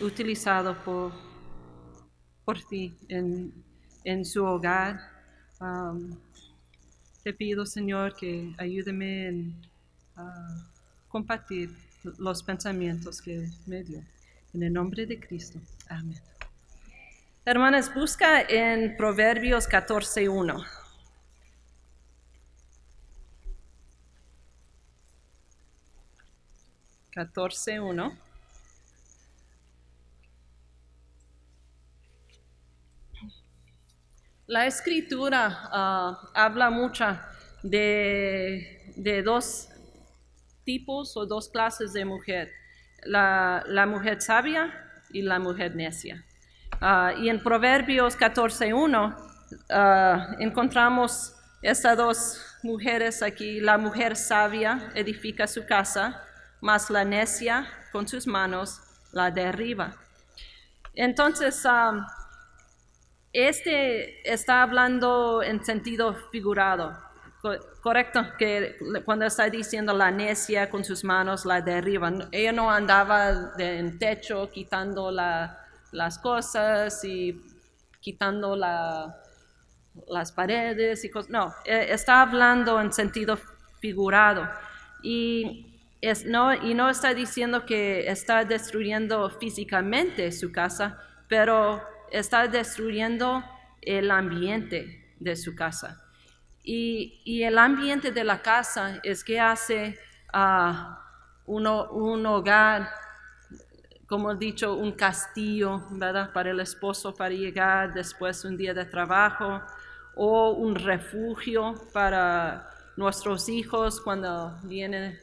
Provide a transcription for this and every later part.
utilizado por, por ti en, en su hogar. Um, te pido, Señor, que ayúdeme en uh, compartir los pensamientos que me dio. En el nombre de Cristo. Amén. Hermanas, busca en Proverbios 14.1. Catorce uno. La escritura ah, habla mucho de, de, dos tipos o dos clases de mujer, la, la mujer sabia y la mujer necia. Ah, y en Proverbios 14.1 uh, encontramos estas dos mujeres aquí. La mujer sabia edifica su casa, mas la necia con sus manos la derriba. Entonces, este está hablando en sentido figurado, correcto, que cuando está diciendo la necia con sus manos la derriba, ella no andaba en techo quitando las cosas y quitando las paredes y cosas, no, e, está hablando en sentido figurado. Y no está diciendo que está destruyendo físicamente su casa, pero está destruyendo el ambiente de su casa. Y, el ambiente de la casa es que hace a un hogar, como he dicho, un castillo. Para el esposo para llegar después de un día de trabajo, o un refugio para nuestros hijos cuando vienen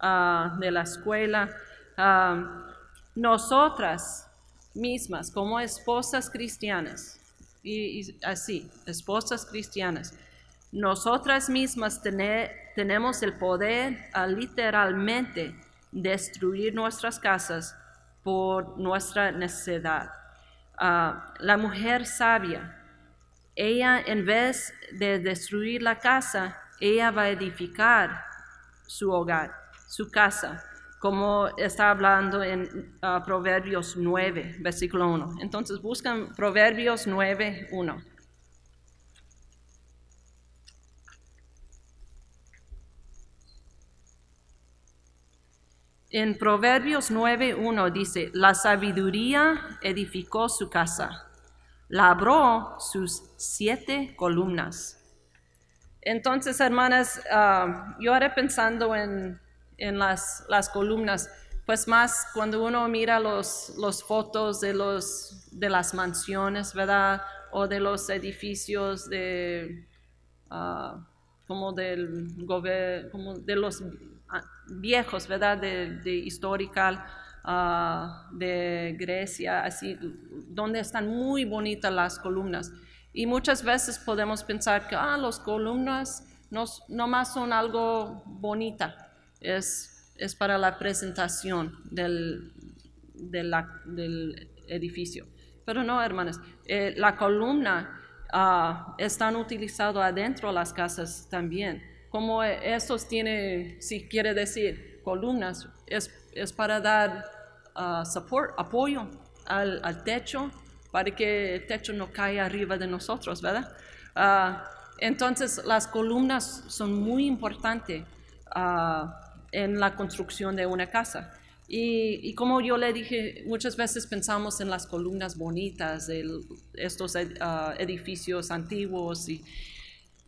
ah, de la escuela. Ah, nosotras mismas, como esposas cristianas, y, así, esposas cristianas, nosotras mismas tenemos el poder a literalmente destruir nuestras casas por nuestra necesidad. Ah, la mujer sabia, ella en vez de destruir la casa, ella va a edificar su hogar, su casa como está hablando en ah, Proverbios 9, versículo 1. Entonces buscan Proverbios 9, 1. En Proverbios 9, 1 dice, la sabiduría edificó su casa, labró sus siete columnas. Entonces, hermanas, ah, yo haré pensando en en las, las columnas, pues más cuando uno mira los, los fotos de, los, de las mansiones, ¿verdad? O de los edificios de, uh, como del como de los ah, viejos, ¿verdad? De, de historical, uh, de Grecia, así, donde están muy bonitas las columnas. Y muchas veces podemos pensar que, ah, las columnas no, no más son algo bonita, es, es para la presentación del, edificio. Pero no, hermanas, eh, la columna uh, están utilizado adentro de las casas también. Como estos tiene, si quiere decir, columnas, es, es para dar support, apoyo al, techo, para que el techo no caiga arriba de nosotros, ¿verdad? Uh, entonces, las columnas son muy importantes en la construcción de una casa. Y, como yo le dije, muchas veces pensamos en las columnas bonitas de estos ah, edificios antiguos, y,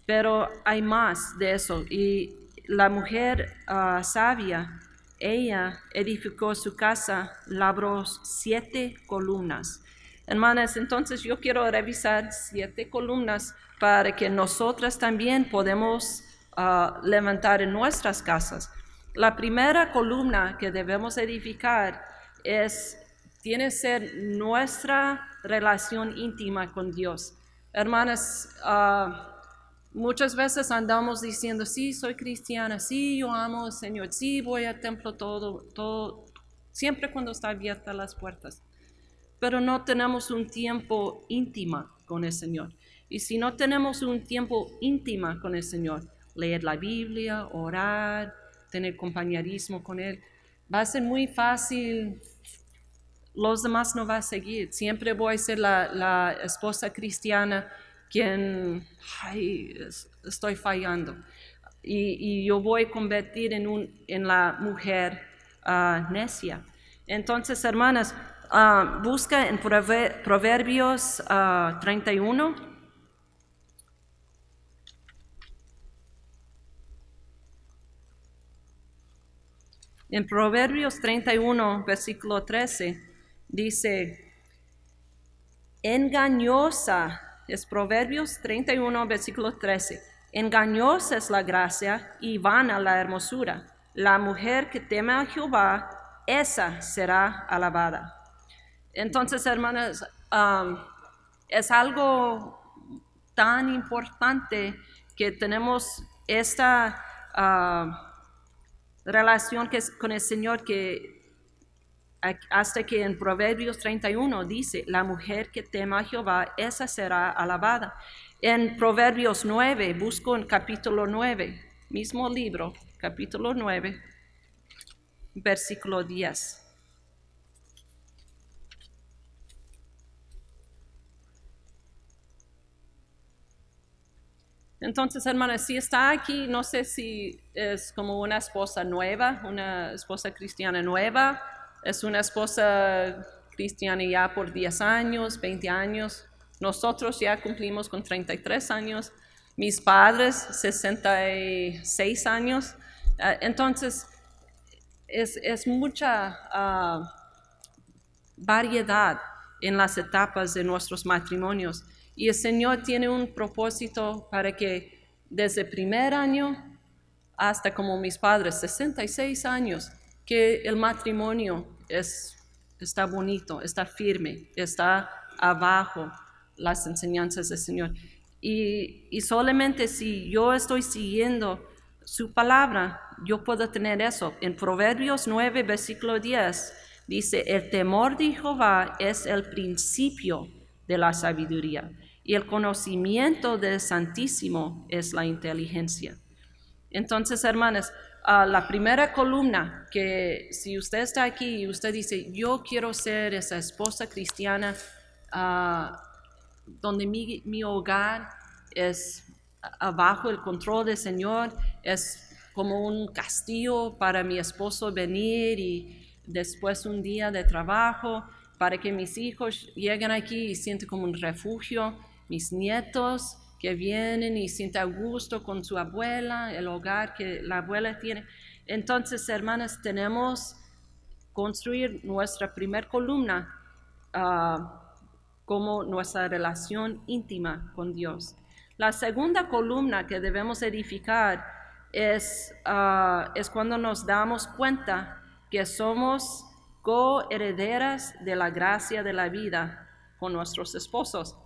pero hay más de eso. Y la mujer ah, sabia, ella edificó su casa, labró siete columnas. Hermanas, entonces yo quiero revisar siete columnas para que nosotras también podemos ah, levantar en nuestras casas. La primera columna que debemos edificar es, tiene que ser nuestra relación íntima con Dios. Hermanas, ah, muchas veces andamos diciendo, sí, soy cristiana, sí, yo amo al Señor, sí, voy al templo todo, todo, siempre cuando está abierta las puertas. Pero no tenemos un tiempo íntima con el Señor. Y si no tenemos un tiempo íntima con el Señor, leer la Biblia, orar, tener compañerismo con Él, va a ser muy fácil los demás no va a seguir. Siempre voy a ser la, esposa cristiana quien, ay, estoy fallando. Y, yo voy a convertir en, un, en la mujer uh, necia. Entonces, hermanas, uh, busca en Proverbios uh, 31. En Proverbios 31, versículo 13, dice, engañosa, es Proverbios 31, versículo 13, engañosa es la gracia y vana la hermosura. La mujer que teme a Jehová, esa será alabada. Entonces, hermanas, es algo tan importante que tenemos esta... relación que es con el Señor que hasta que en Proverbios 31 dice, la mujer que tema a Jehová, esa será alabada. En Proverbios 9, busco en capítulo 9, mismo libro, capítulo 9, versículo 10. Entonces, hermana, si está aquí, no sé si es como una esposa nueva, una esposa cristiana nueva, es una esposa cristiana ya por 10 años, 20 años. Nosotros ya cumplimos con 33 años, mis padres 66 años. Ah, entonces, es, mucha ah, variedad en las etapas de nuestros matrimonios. Y el Señor tiene un propósito para que desde el primer año hasta como mis padres, 66 años, que el matrimonio es, está bonito, está firme, está abajo las enseñanzas del Señor. Y, y solamente si yo estoy siguiendo su palabra, yo puedo tener eso. En Proverbios 9, versículo 10, dice, el temor de Jehová es el principio de la sabiduría y el conocimiento del Santísimo es la inteligencia. Entonces, hermanas, ah, la primera columna, que si usted está aquí y usted dice, yo quiero ser esa esposa cristiana ah, donde mi, mi hogar es abajo el control del Señor, es como un castillo para mi esposo venir y después un día de trabajo, para que mis hijos lleguen aquí y sienten como un refugio mis nietos que vienen y sienten a gusto con su abuela, el hogar que la abuela tiene. Entonces, hermanas, tenemos construir nuestra primer columna ah, como nuestra relación íntima con Dios. La segunda columna que debemos edificar es, ah, es cuando nos damos cuenta que somos coherederas de la gracia de la vida con nuestros esposos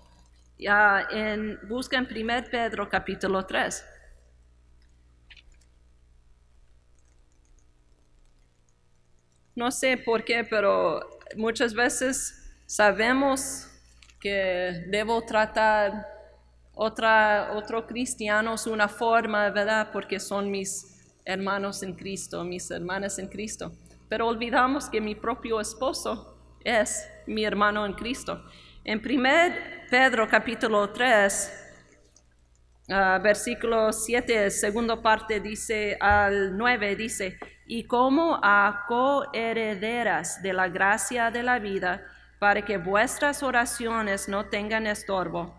ya en, busca en 1 Pedro capítulo 3. No sé por qué, pero muchas veces sabemos que debo tratar otra, otro cristianos una forma, ¿verdad? Porque son mis hermanos en Cristo, mis hermanas en Cristo. Pero olvidamos que mi propio esposo es mi hermano en Cristo. En 1 Pedro capítulo 3, ah, versículo 7, segunda parte dice al 9, dice, y como a coherederas de la gracia de la vida, para que vuestras oraciones no tengan estorbo.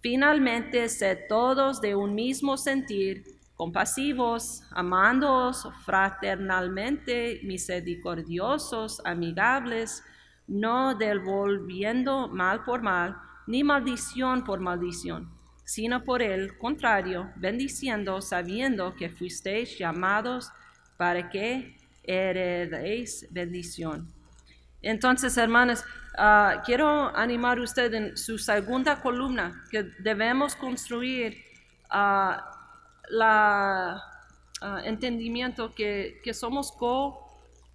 Finalmente, sed todos de un mismo sentir, compasivos, amándoos fraternalmente, misericordiosos, amigables, no devolviendo mal por mal, ni maldición por maldición, sino por el contrario, bendiciendo, sabiendo que fuisteis llamados para que heredéis bendición. Entonces, hermanas, ah, quiero animar a usted en su segunda columna, que debemos construir uh, la ah, entendimiento que, que somos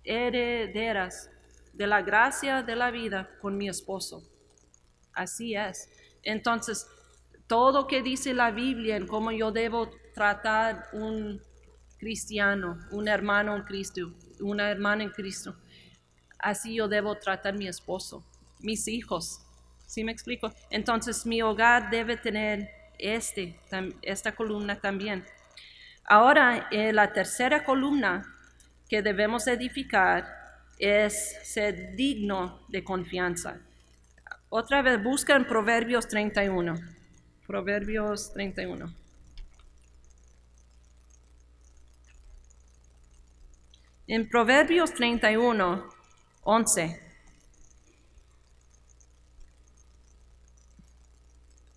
coherederas de la gracia de la vida con mi esposo. Así es. Entonces, todo que dice la Biblia en cómo yo debo tratar un cristiano, un hermano en Cristo, una hermana en Cristo, así yo debo tratar mi esposo, mis hijos. ¿Sí me explico? Entonces mi hogar debe tener este, esta columna también. Ahora, eh, la tercera columna que debemos edificar es ser digno de confianza. Otra vez buscan Proverbios 31. Proverbios 31. En Proverbios 31, 11.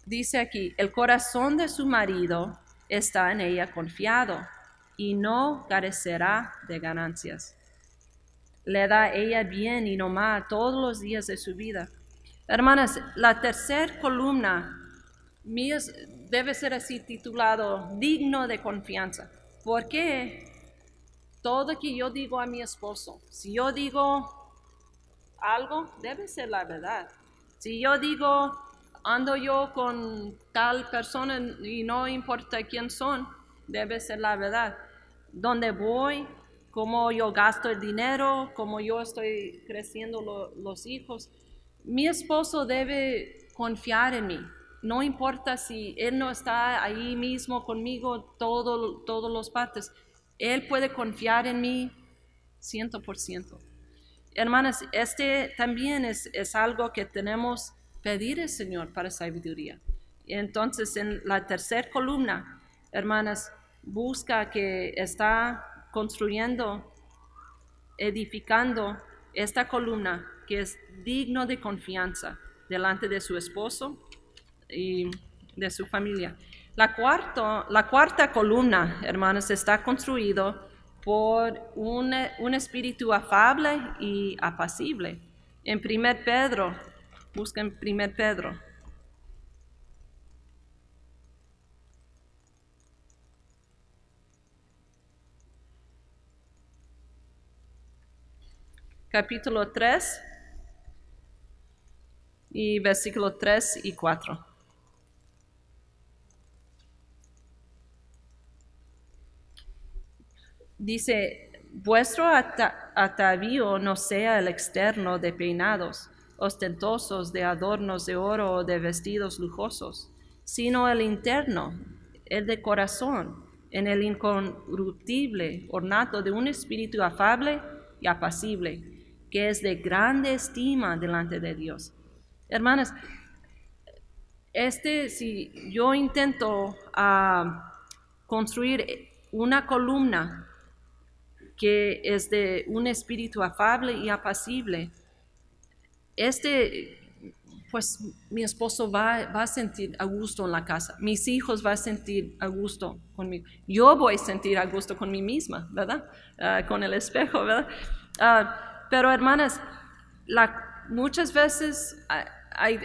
Dice aquí, el corazón de su marido está en ella confiado y no carecerá de ganancias. Le da ella bien y no mal todos los días de su vida. Hermanas, la tercera columna debe ser así titulado digno de confianza. Porque todo que yo digo a mi esposo, si yo digo algo, debe ser la verdad. Si yo digo, ando yo con tal persona y no importa quién son, debe ser la verdad. ¿Dónde voy? ¿Cómo yo gasto el dinero? ¿Cómo yo estoy creciendo los hijos? Mi esposo debe confiar en mí. No importa si él no está ahí mismo conmigo todo, todos los partes. Él puede confiar en mí ciento por ciento. Hermanas, este también es, es algo que tenemos pedir al Señor para sabiduría. Entonces, en la tercera columna, hermanas, busca que está construyendo, edificando esta columna que es digno de confianza delante de su esposo y de su familia. La, cuarto, la cuarta columna, hermanas, está construido por un, un espíritu afable y apacible. En 1 Pedro, busquen 1 Pedro. Capítulo 3 y versículo 3 y 4. Dice, vuestro atavío no sea el externo de peinados ostentosos de adornos de oro o de vestidos lujosos, sino el interno, el de corazón, en el incorruptible ornato de un espíritu afable y apacible, que es de grande estima delante de Dios. Hermanas, este, si yo intento ah, construir una columna que es de un espíritu afable y apacible, este, pues mi esposo va, a sentir a gusto en la casa, mis hijos van a sentir a gusto conmigo, yo voy a sentir a gusto con mí misma, ¿verdad? Ah, con el espejo, ¿verdad? Ah, pero hermanas, muchas veces hay,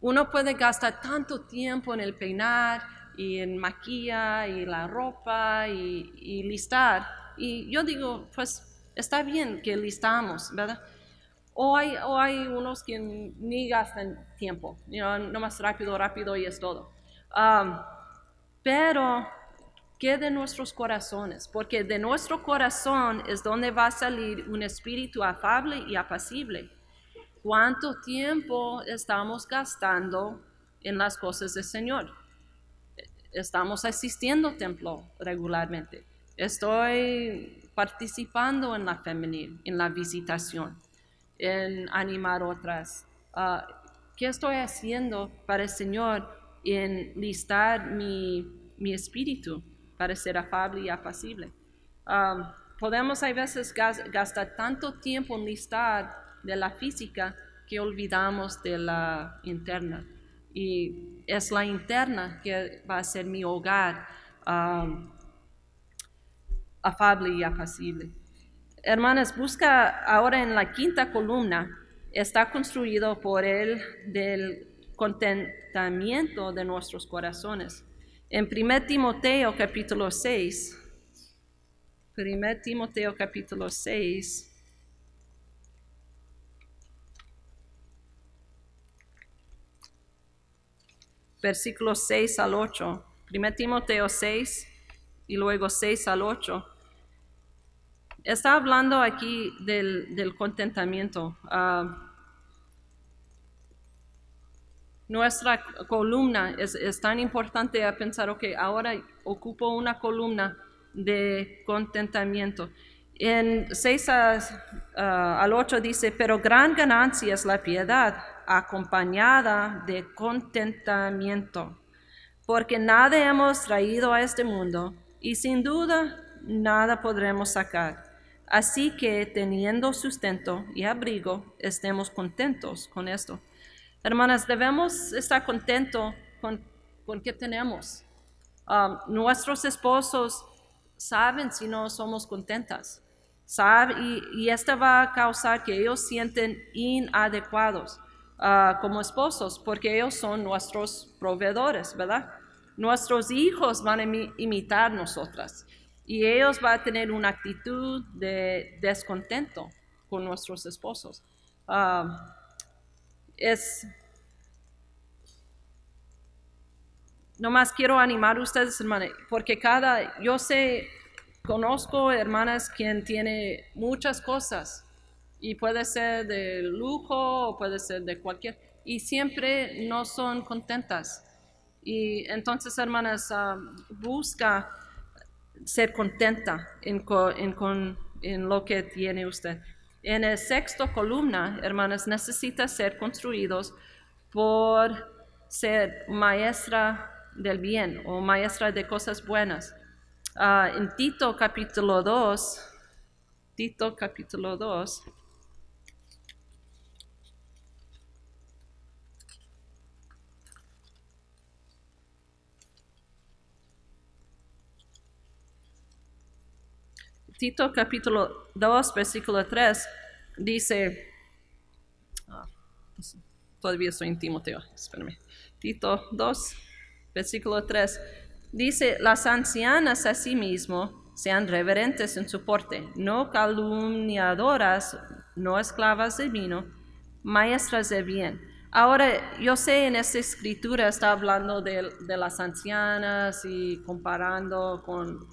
uno puede gastar tanto tiempo en el peinar y en maquilla y la ropa y, listar y yo digo, pues está bien que listamos, ¿verdad? O hay, o hay unos que ni gastan tiempo, you no más rápido, rápido y es todo. Um, pero, ¿qué de nuestros corazones? Porque de nuestro corazón es donde va a salir un espíritu afable y apacible. ¿Cuánto tiempo estamos gastando en las cosas del Señor? Estamos asistiendo al templo regularmente. Estoy participando en la femenil, en la visitación, en animar otras. Ah, ¿Qué estoy haciendo para el Señor en listar mi, espíritu para ser afable y apacible? Ah, podemos a veces gastar tanto tiempo en listar de la física que olvidamos de la interna. Y es la interna que va a ser mi hogar. Ah, afable y apacible. Hermanas, busca ahora en la quinta columna, está construido por el del contentamiento de nuestros corazones. En 1 Timoteo capítulo 6, 1 Timoteo capítulo 6, versículos 6 al 8. 1 Timoteo 6 y luego 6 al 8 está hablando aquí del, contentamiento. Ah, nuestra columna es, tan importante a pensar, ok, ahora ocupo una columna de contentamiento. En 6 al 8 dice, pero gran ganancia es la piedad acompañada de contentamiento, porque nada hemos traído a este mundo y sin duda nada podremos sacar. Así que teniendo sustento y abrigo, estemos contentos con esto. Hermanas, debemos estar contentos con, con que tenemos. Um, nuestros esposos saben si no somos contentas. Y, y esto va a causar que ellos sienten inadecuados uh, como esposos, porque ellos son nuestros proveedores, ¿verdad? Nuestros hijos van a imitar nosotras y ellos van a tener una actitud de descontento con nuestros esposos. Uh, es nomás quiero animar a ustedes, hermanas, porque cada, yo sé, conozco hermanas quien tiene muchas cosas y puede ser de lujo o puede ser de cualquier, y siempre no son contentas. Y entonces, hermanas, uh, busca ser contenta en, en, en lo que tiene usted. En el sexto columna, hermanas, necesita ser construidos por ser maestra del bien o maestra de cosas buenas. Uh, en Tito capítulo 2, Tito capítulo 2, Tito capítulo 2, versículo 3, dice, ah, todavía estoy en Timoteo, espérame. Tito 2, versículo 3, dice, las ancianas asimismo sean reverentes en su porte, no calumniadoras, no esclavas de vino, maestras de bien. Ahora, yo sé en esta escritura está hablando de, las ancianas y comparando con,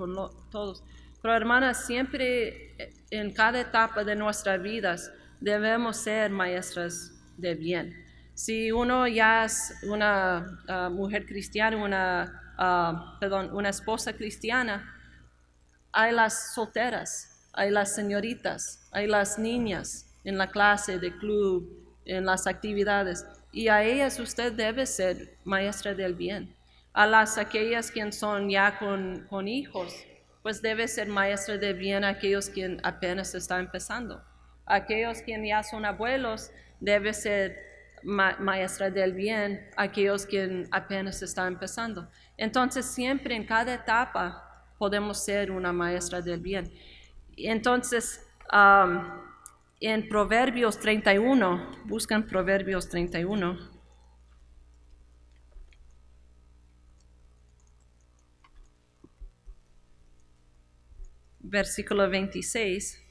todos. Pero hermanas, siempre en cada etapa de nuestras vidas debemos ser maestras de bien. Si uno ya es una ah, mujer cristiana, una, uh, perdón, una esposa cristiana, hay las solteras, hay las señoritas, hay las niñas en la clase de club, en las actividades, y a ellas usted debe ser maestra del bien. A las aquellas que son ya con, con hijos, pues debe ser maestra de bien aquellos quien apenas están empezando. Aquellos quien ya son abuelos, debe ser maestra del bien aquellos quien apenas están empezando. Entonces siempre en cada etapa podemos ser una maestra del bien. Entonces, en Proverbios 31, buscan Proverbios 31. Versículo 26.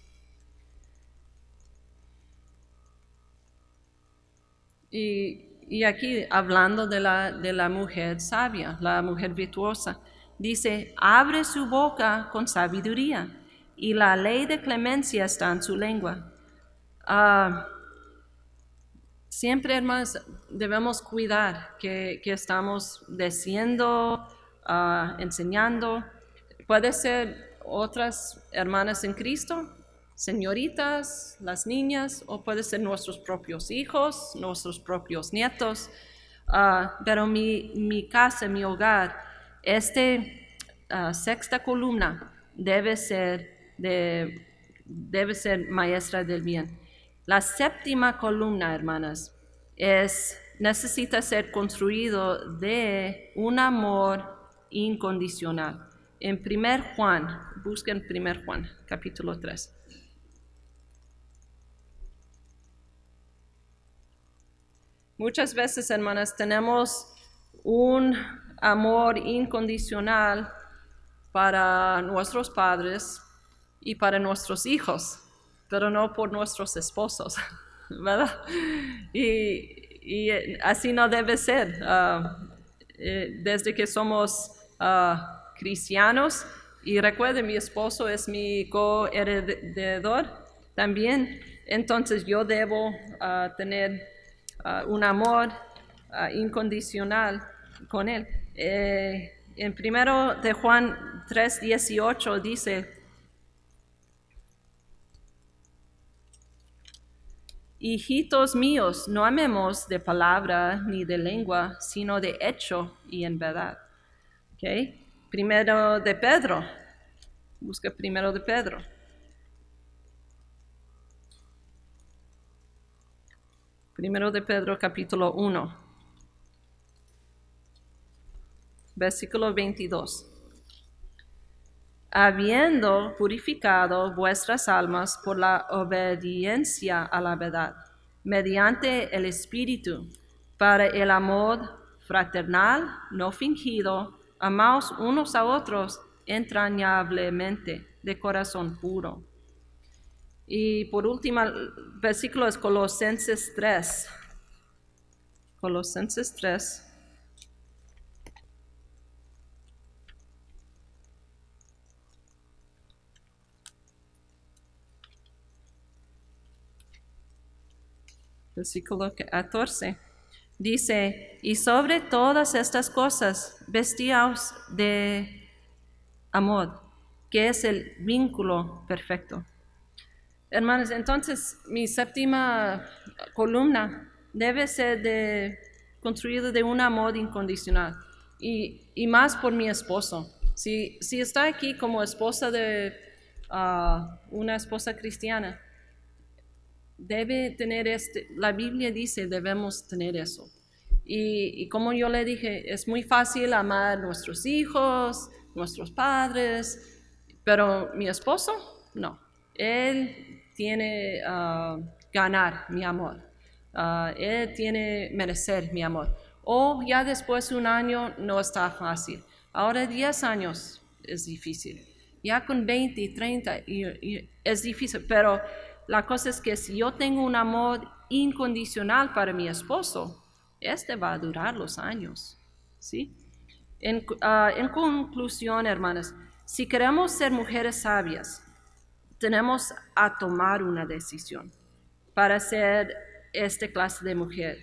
Y, aquí hablando de la, de la mujer sabia, la mujer virtuosa, dice, abre su boca con sabiduría y la ley de clemencia está en su lengua. Ah, siempre, hermanos, debemos cuidar que, estamos diciendo, uh, enseñando. Puede ser otras hermanas en Cristo, señoritas, las niñas, o puede ser nuestros propios hijos, nuestros propios nietos. Ah, pero mi, mi, casa, mi hogar, esta sexta columna debe ser, de, debe ser maestra del bien. La séptima columna, hermanas, es, necesita ser construido de un amor incondicional. En 1 Juan, busquen 1 Juan, capítulo 3. Muchas veces, hermanas, tenemos un amor incondicional para nuestros padres y para nuestros hijos, pero no por nuestros esposos, ¿verdad? Y, así no debe ser. Ah, eh, desde que somos... Ah, cristianos Y recuerden, mi esposo es mi coheredor también, entonces yo debo ah, tener ah, un amor ah, incondicional con él. Eh, en primero de Juan 3:18 dice, Hijitos míos, no amemos de palabra ni de lengua, sino de hecho y en verdad. Okay. Primero de Pedro. Busca primero de Pedro. Primero de Pedro capítulo 1. Versículo 22. Habiendo purificado vuestras almas por la obediencia a la verdad, mediante el Espíritu, para el amor fraternal, no fingido, amaos unos a otros entrañablemente, de corazón puro. Y por último, versículo es Colosenses 3. Colosenses 3. Versículo 14. Dice, y sobre todas estas cosas vestíos de amor, que es el vínculo perfecto. Hermanos, entonces mi séptima columna debe ser de, construida de un amor incondicional y, más por mi esposo. Si, si, está aquí como esposa de ah, una esposa cristiana, debe tener este, la Biblia dice debemos tener eso. Y, como yo le dije, es muy fácil amar nuestros hijos, nuestros padres, pero mi esposo, no. Él tiene uh, ganar mi amor. Uh, él tiene merecer mi amor. O ya después de un año no está fácil. Ahora 10 años es difícil. Ya con 20, 30 es difícil, pero la cosa es que si yo tengo un amor incondicional para mi esposo, este va a durar los años. ¿sí? En, ah, conclusión, hermanas, si queremos ser mujeres sabias, tenemos a tomar una decisión para ser esta clase de mujer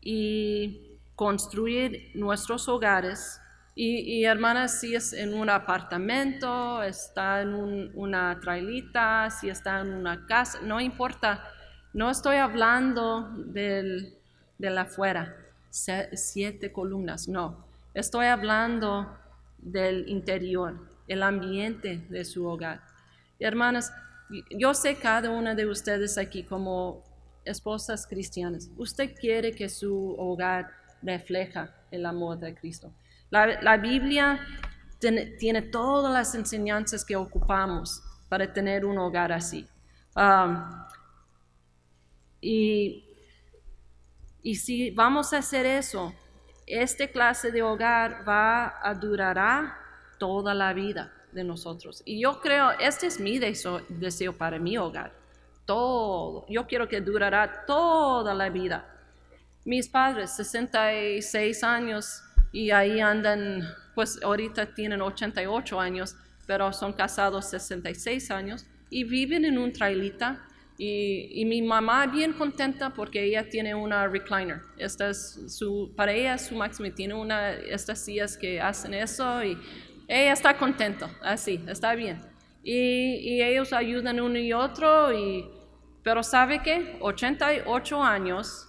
y construir nuestros hogares y, hermanas, si es en un apartamento, está en una trailita, si está en una casa, no importa. No estoy hablando del, de la afuera, siete columnas, no. Estoy hablando del interior, el ambiente de su hogar. Hermanas, yo sé cada una de ustedes aquí como esposas cristianas. Usted quiere que su hogar refleja el amor de Cristo. La, Biblia tiene, todas las enseñanzas que ocupamos para tener un hogar así. Um, y, y si vamos a hacer eso, este clase de hogar va a durará toda la vida de nosotros. Y yo creo, este es mi deseo, deseo para mi hogar. Todo. Yo quiero que durará toda la vida. Mis padres, 66 años, y ahí andan, pues ahorita tienen 88 años, pero son casados 66 años y viven en un trailita. Y, y, mi mamá bien contenta porque ella tiene una recliner. Esta es su, para ella su máximo. Tiene una, estas sillas que hacen eso y ella está contenta, así, está bien. Y, y ellos ayudan uno y otro, y, pero ¿sabe qué? 88 años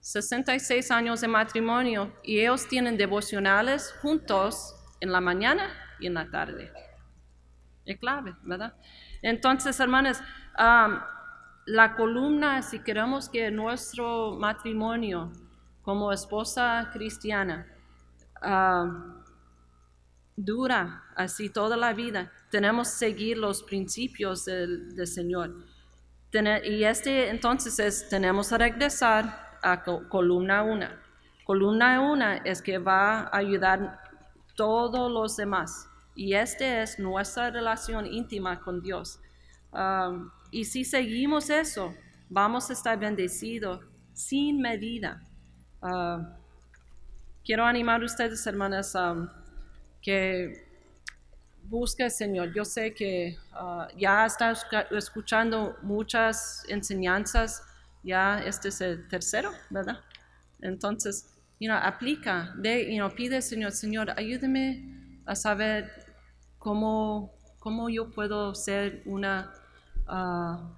66 años de matrimonio y ellos tienen devocionales juntos en la mañana y en la tarde. Es clave, ¿verdad? Entonces, hermanas, la columna, si queremos que nuestro matrimonio como esposa cristiana dura así toda la vida, tenemos que seguir los principios del, Señor. y este entonces es, tenemos que regresar a columna 1. Columna 1 es que va a ayudar todos los demás. Y esta es nuestra relación íntima con Dios. Um, y si seguimos eso, vamos a estar bendecidos sin medida. Uh, quiero animar a ustedes, hermanas, um, que busca al Señor. Yo sé que ah, ya estás escuchando muchas enseñanzas, ya este es el tercero, ¿verdad? Entonces, you know, aplica, de, you pide al Señor, Señor, ayúdame a saber cómo, cómo yo puedo ser una ah,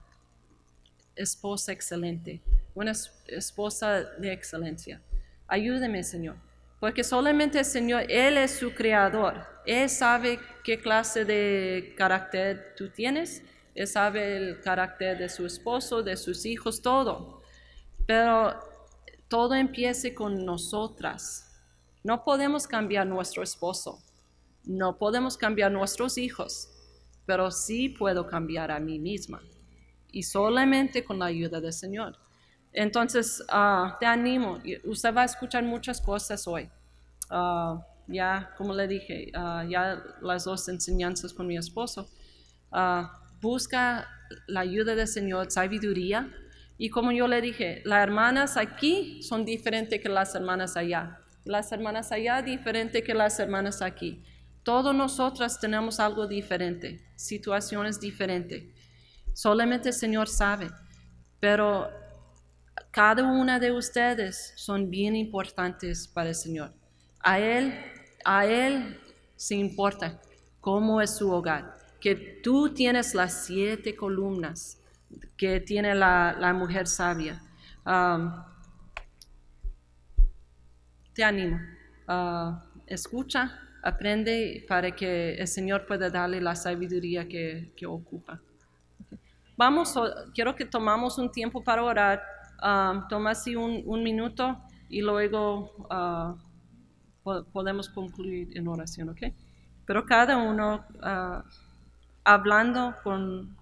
esposa excelente, una esposa de excelencia. Ayúdame, Señor. Porque solamente el Señor, Él es su creador. Él sabe qué clase de carácter tú tienes. Él sabe el carácter de su esposo, de sus hijos, todo. Pero todo empieza con nosotras. No podemos cambiar nuestro esposo. No podemos cambiar nuestros hijos. Pero sí puedo cambiar a mí misma. Y solamente con la ayuda del Señor. Entonces, ah, te animo. Usted va a escuchar muchas cosas hoy. Ah, ya, como le dije, ah, ya las dos enseñanzas con mi esposo. Busca la ayuda del Señor, sabiduría. Y como yo le dije, las hermanas aquí son diferentes que las hermanas allá. Las hermanas allá diferentes que las hermanas aquí. Todos nosotras tenemos algo diferente, situaciones diferentes. Solamente el Señor sabe. Pero cada una de ustedes son bien importantes para el Señor. A Él, a Él se importa cómo es su hogar. Que tú tienes las siete columnas que tiene la, mujer sabia. Um, te animo. Uh, escucha, aprende para que el Señor pueda darle la sabiduría que, ocupa. Vamos, quiero que tomamos un tiempo para orar. Um, toma así un, minuto y luego uh, podemos concluir en oración, ¿ok? Pero cada uno uh, hablando con